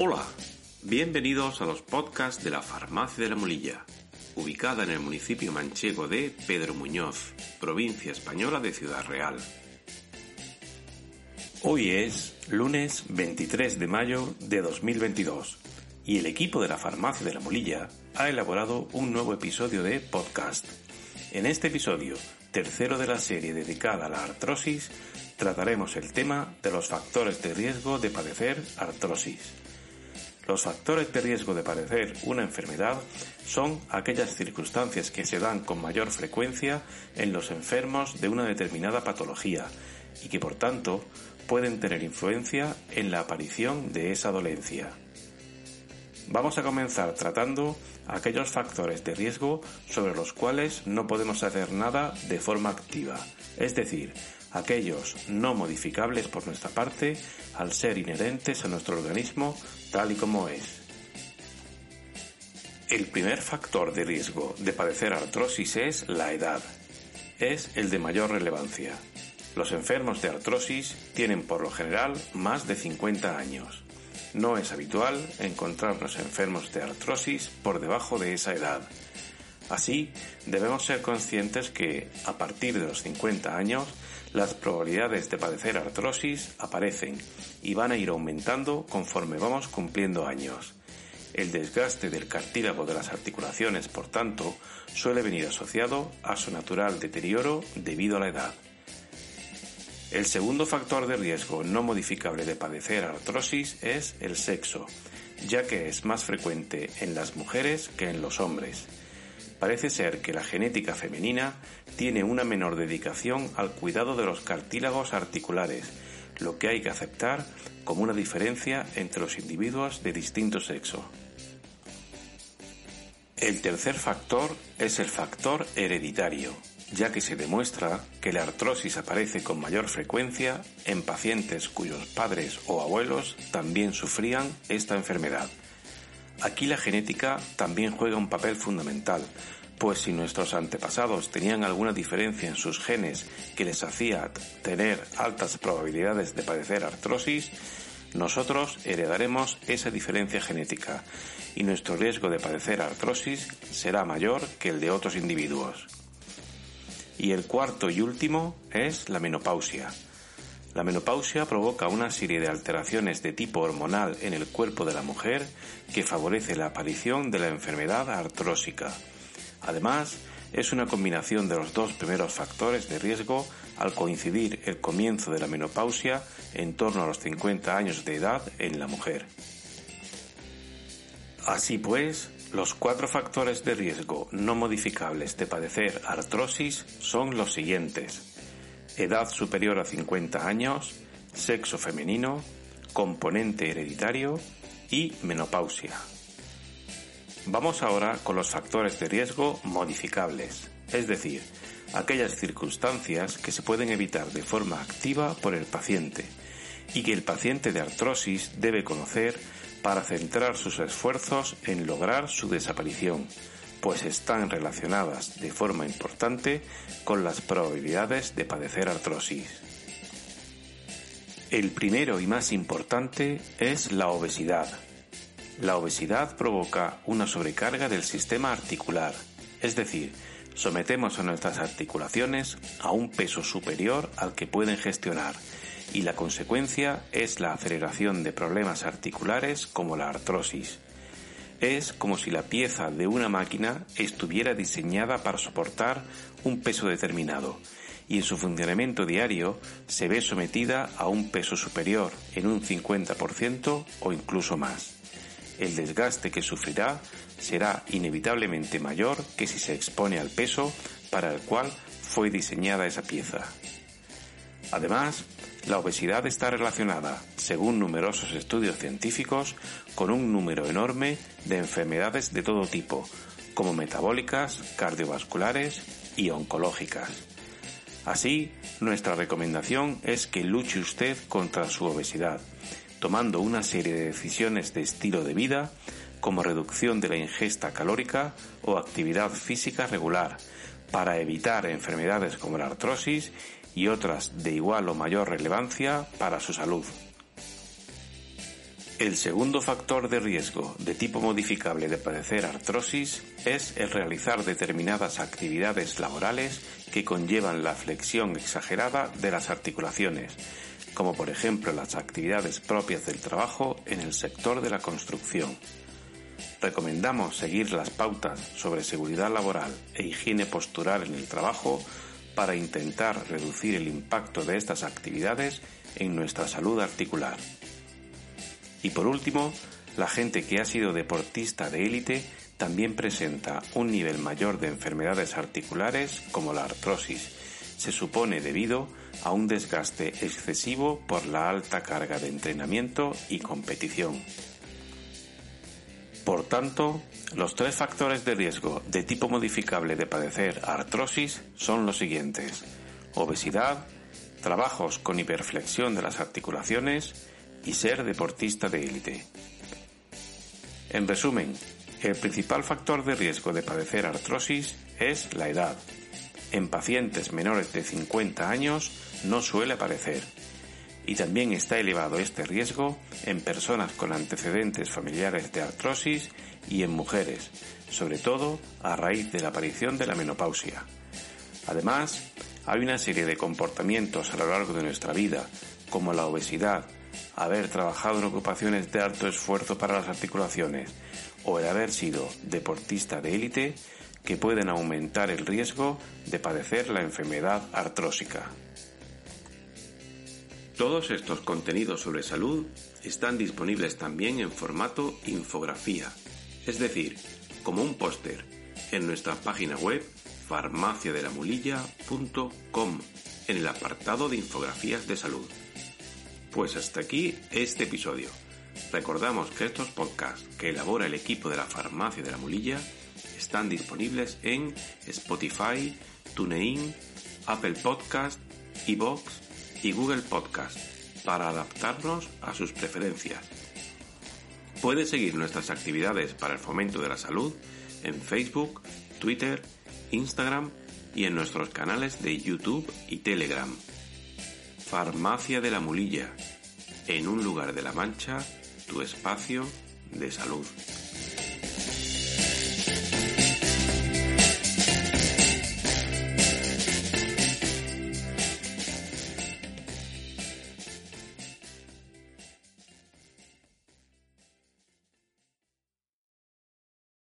Hola, bienvenidos a los podcasts de la Farmacia de la Molilla, ubicada en el municipio manchego de Pedro Muñoz, provincia española de Ciudad Real. Hoy es lunes 23 de mayo de 2022 y el equipo de la Farmacia de la Molilla ha elaborado un nuevo episodio de podcast. En este episodio, tercero de la serie dedicada a la artrosis, trataremos el tema de los factores de riesgo de padecer artrosis. Los factores de riesgo de padecer una enfermedad son aquellas circunstancias que se dan con mayor frecuencia en los enfermos de una determinada patología y que por tanto pueden tener influencia en la aparición de esa dolencia. Vamos a comenzar tratando aquellos factores de riesgo sobre los cuales no podemos hacer nada de forma activa, es decir, aquellos no modificables por nuestra parte al ser inherentes a nuestro organismo tal y como es. El primer factor de riesgo de padecer artrosis es la edad. Es el de mayor relevancia. Los enfermos de artrosis tienen por lo general más de 50 años. No es habitual encontrarnos enfermos de artrosis por debajo de esa edad. Así, debemos ser conscientes que, a partir de los 50 años, las probabilidades de padecer artrosis aparecen y van a ir aumentando conforme vamos cumpliendo años. El desgaste del cartílago de las articulaciones, por tanto, suele venir asociado a su natural deterioro debido a la edad. El segundo factor de riesgo no modificable de padecer artrosis es el sexo, ya que es más frecuente en las mujeres que en los hombres. Parece ser que la genética femenina tiene una menor dedicación al cuidado de los cartílagos articulares, lo que hay que aceptar como una diferencia entre los individuos de distinto sexo. El tercer factor es el factor hereditario, ya que se demuestra que la artrosis aparece con mayor frecuencia en pacientes cuyos padres o abuelos también sufrían esta enfermedad. Aquí la genética también juega un papel fundamental, pues si nuestros antepasados tenían alguna diferencia en sus genes que les hacía tener altas probabilidades de padecer artrosis, nosotros heredaremos esa diferencia genética y nuestro riesgo de padecer artrosis será mayor que el de otros individuos. Y el cuarto y último es la menopausia. La menopausia provoca una serie de alteraciones de tipo hormonal en el cuerpo de la mujer que favorece la aparición de la enfermedad artrósica. Además, es una combinación de los dos primeros factores de riesgo al coincidir el comienzo de la menopausia en torno a los 50 años de edad en la mujer. Así pues, los cuatro factores de riesgo no modificables de padecer artrosis son los siguientes. Edad superior a 50 años, sexo femenino, componente hereditario y menopausia. Vamos ahora con los factores de riesgo modificables, es decir, aquellas circunstancias que se pueden evitar de forma activa por el paciente y que el paciente de artrosis debe conocer para centrar sus esfuerzos en lograr su desaparición, pues están relacionadas de forma importante con las probabilidades de padecer artrosis. El primero y más importante es la obesidad. La obesidad provoca una sobrecarga del sistema articular, es decir, sometemos a nuestras articulaciones a un peso superior al que pueden gestionar y la consecuencia es la aceleración de problemas articulares como la artrosis. Es como si la pieza de una máquina estuviera diseñada para soportar un peso determinado y en su funcionamiento diario se ve sometida a un peso superior en un 50% o incluso más. El desgaste que sufrirá será inevitablemente mayor que si se expone al peso para el cual fue diseñada esa pieza. Además, la obesidad está relacionada, según numerosos estudios científicos, con un número enorme de enfermedades de todo tipo, como metabólicas, cardiovasculares y oncológicas. Así, nuestra recomendación es que luche usted contra su obesidad, tomando una serie de decisiones de estilo de vida, como reducción de la ingesta calórica o actividad física regular, para evitar enfermedades como la artrosis y otras de igual o mayor relevancia para su salud. El segundo factor de riesgo de tipo modificable de padecer artrosis es el realizar determinadas actividades laborales que conllevan la flexión exagerada de las articulaciones, como por ejemplo las actividades propias del trabajo en el sector de la construcción. Recomendamos seguir las pautas sobre seguridad laboral e higiene postural en el trabajo para intentar reducir el impacto de estas actividades en nuestra salud articular. Y por último, la gente que ha sido deportista de élite también presenta un nivel mayor de enfermedades articulares como la artrosis. Se supone debido a un desgaste excesivo por la alta carga de entrenamiento y competición. Por tanto, los tres factores de riesgo de tipo modificable de padecer artrosis son los siguientes. Obesidad, trabajos con hiperflexión de las articulaciones y ser deportista de élite. En resumen, el principal factor de riesgo de padecer artrosis es la edad. En pacientes menores de 50 años no suele aparecer y también está elevado este riesgo en personas con antecedentes familiares de artrosis y en mujeres, sobre todo a raíz de la aparición de la menopausia. Además, hay una serie de comportamientos a lo largo de nuestra vida, como la obesidad, haber trabajado en ocupaciones de alto esfuerzo para las articulaciones o el haber sido deportista de élite, que pueden aumentar el riesgo de padecer la enfermedad artrósica. Todos estos contenidos sobre salud están disponibles también en formato infografía, es decir, como un póster, en nuestra página web farmaciadelamulilla.com en el apartado de infografías de salud. Pues hasta aquí este episodio. Recordamos que estos podcasts que elabora el equipo de la Farmacia de la Mulilla están disponibles en Spotify, TuneIn, Apple Podcast, iBox y Google Podcast para adaptarnos a sus preferencias. Puede seguir nuestras actividades para el fomento de la salud en Facebook, Twitter, Instagram y en nuestros canales de YouTube y Telegram. Farmacia de la Mulilla, en un lugar de la Mancha, tu espacio de salud.